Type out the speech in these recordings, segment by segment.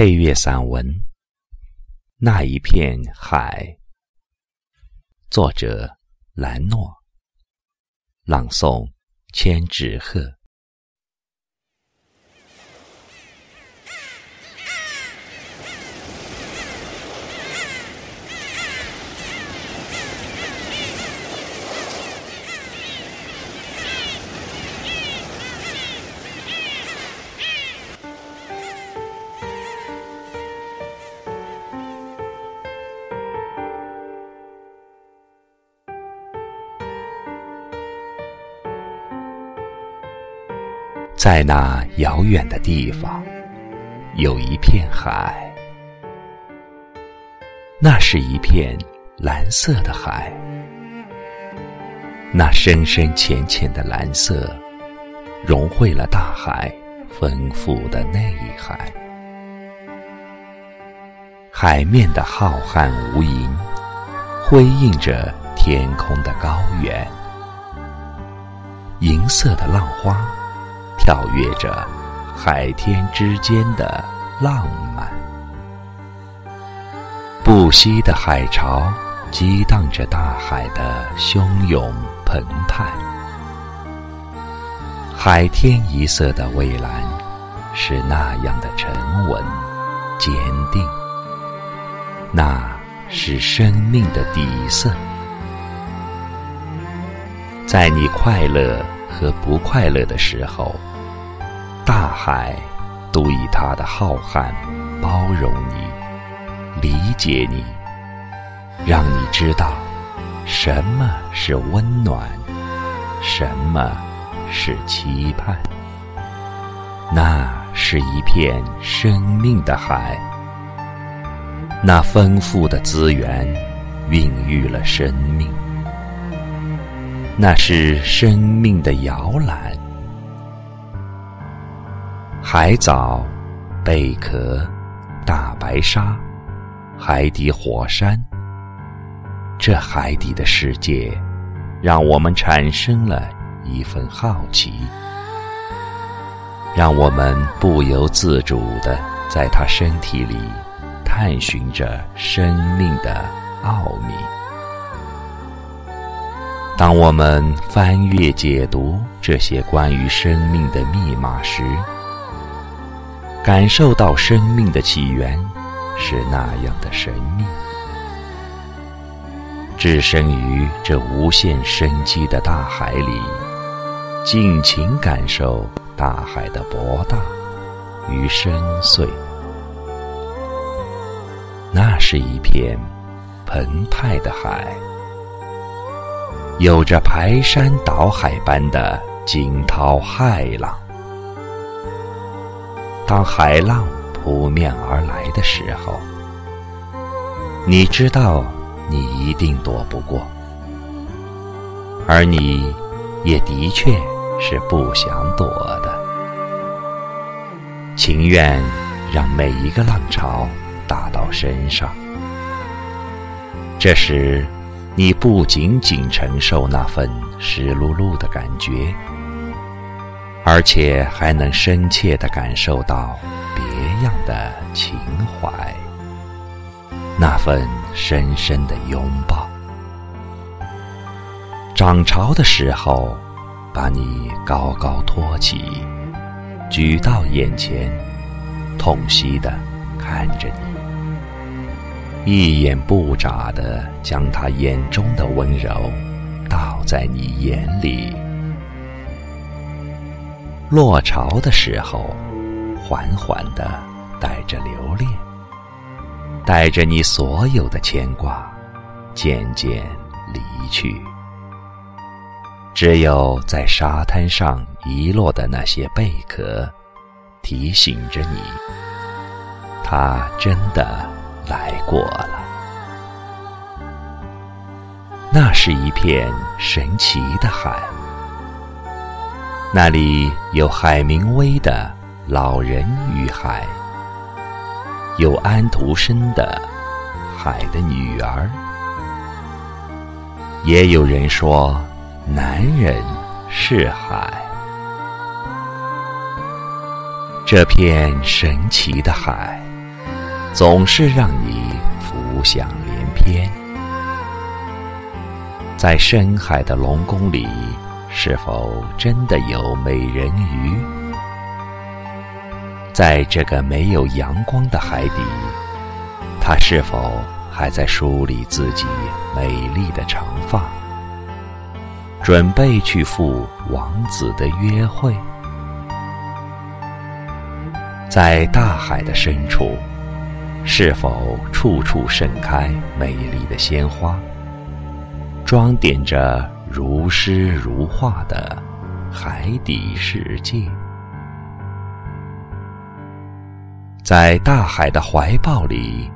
配乐散文《那一片海》，作者兰诺，朗诵千纸鹤。在那遥远的地方，有一片海，那是一片蓝色的海，那深深浅浅的蓝色，融汇了大海丰富的内涵。海面的浩瀚无垠，辉映着天空的高远，银色的浪花。跳跃着海天之间的浪漫，不息的海潮激荡着大海的汹涌澎湃。海天一色的蔚蓝是那样的沉稳坚定，那是生命的底色。在你快乐和不快乐的时候。大海都以它的浩瀚包容你，理解你，让你知道什么是温暖，什么是期盼。那是一片生命的海，那丰富的资源孕育了生命，那是生命的摇篮。海藻、贝壳、大白鲨、海底火山，这海底的世界，让我们产生了一份好奇，让我们不由自主的在他身体里探寻着生命的奥秘。当我们翻阅解读这些关于生命的密码时，感受到生命的起源是那样的神秘，置身于这无限生机的大海里，尽情感受大海的博大与深邃。那是一片澎湃的海，有着排山倒海般的惊涛骇浪。当海浪扑面而来的时候，你知道你一定躲不过，而你也的确是不想躲的，情愿让每一个浪潮打到身上。这时，你不仅仅承受那份湿漉漉的感觉。而且还能深切的感受到别样的情怀，那份深深的拥抱。涨潮的时候，把你高高托起，举到眼前，痛惜的看着你，一眼不眨的将他眼中的温柔倒在你眼里。落潮的时候，缓缓的带着留恋，带着你所有的牵挂，渐渐离去。只有在沙滩上遗落的那些贝壳，提醒着你，他真的来过了。那是一片神奇的海。那里有海明威的《老人与海》，有安徒生的《海的女儿》，也有人说男人是海。这片神奇的海，总是让你浮想联翩。在深海的龙宫里，是否真的有美人鱼？在这个没有阳光的海底，她是否还在梳理自己美丽的长发，准备去赴王子的约会？在大海的深处，是否处处盛开美丽的鲜花，装点着如诗如画的海底世界？在大海的怀抱里，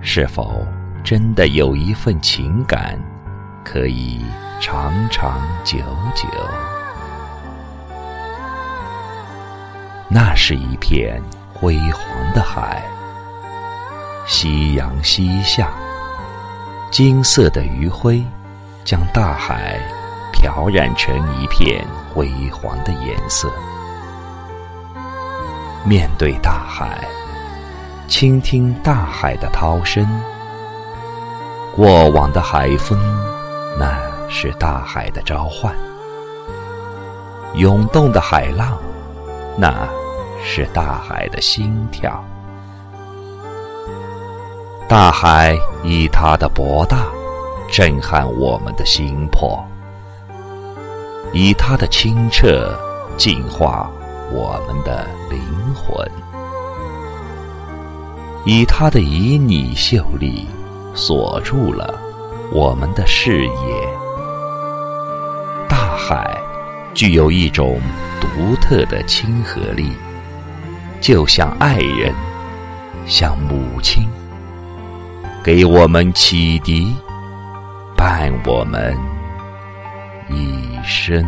是否真的有一份情感，可以长长久久？那是一片辉煌的海，夕阳西下，金色的余晖将大海漂染成一片辉煌的颜色。面对大海。倾听大海的涛声，过往的海风，那是大海的召唤；涌动的海浪，那是大海的心跳。大海以它的博大，震撼我们的心魄；以它的清澈，净化我们的灵魂。以他的旖旎秀丽，锁住了我们的视野。大海具有一种独特的亲和力，就像爱人，像母亲，给我们启迪，伴我们以身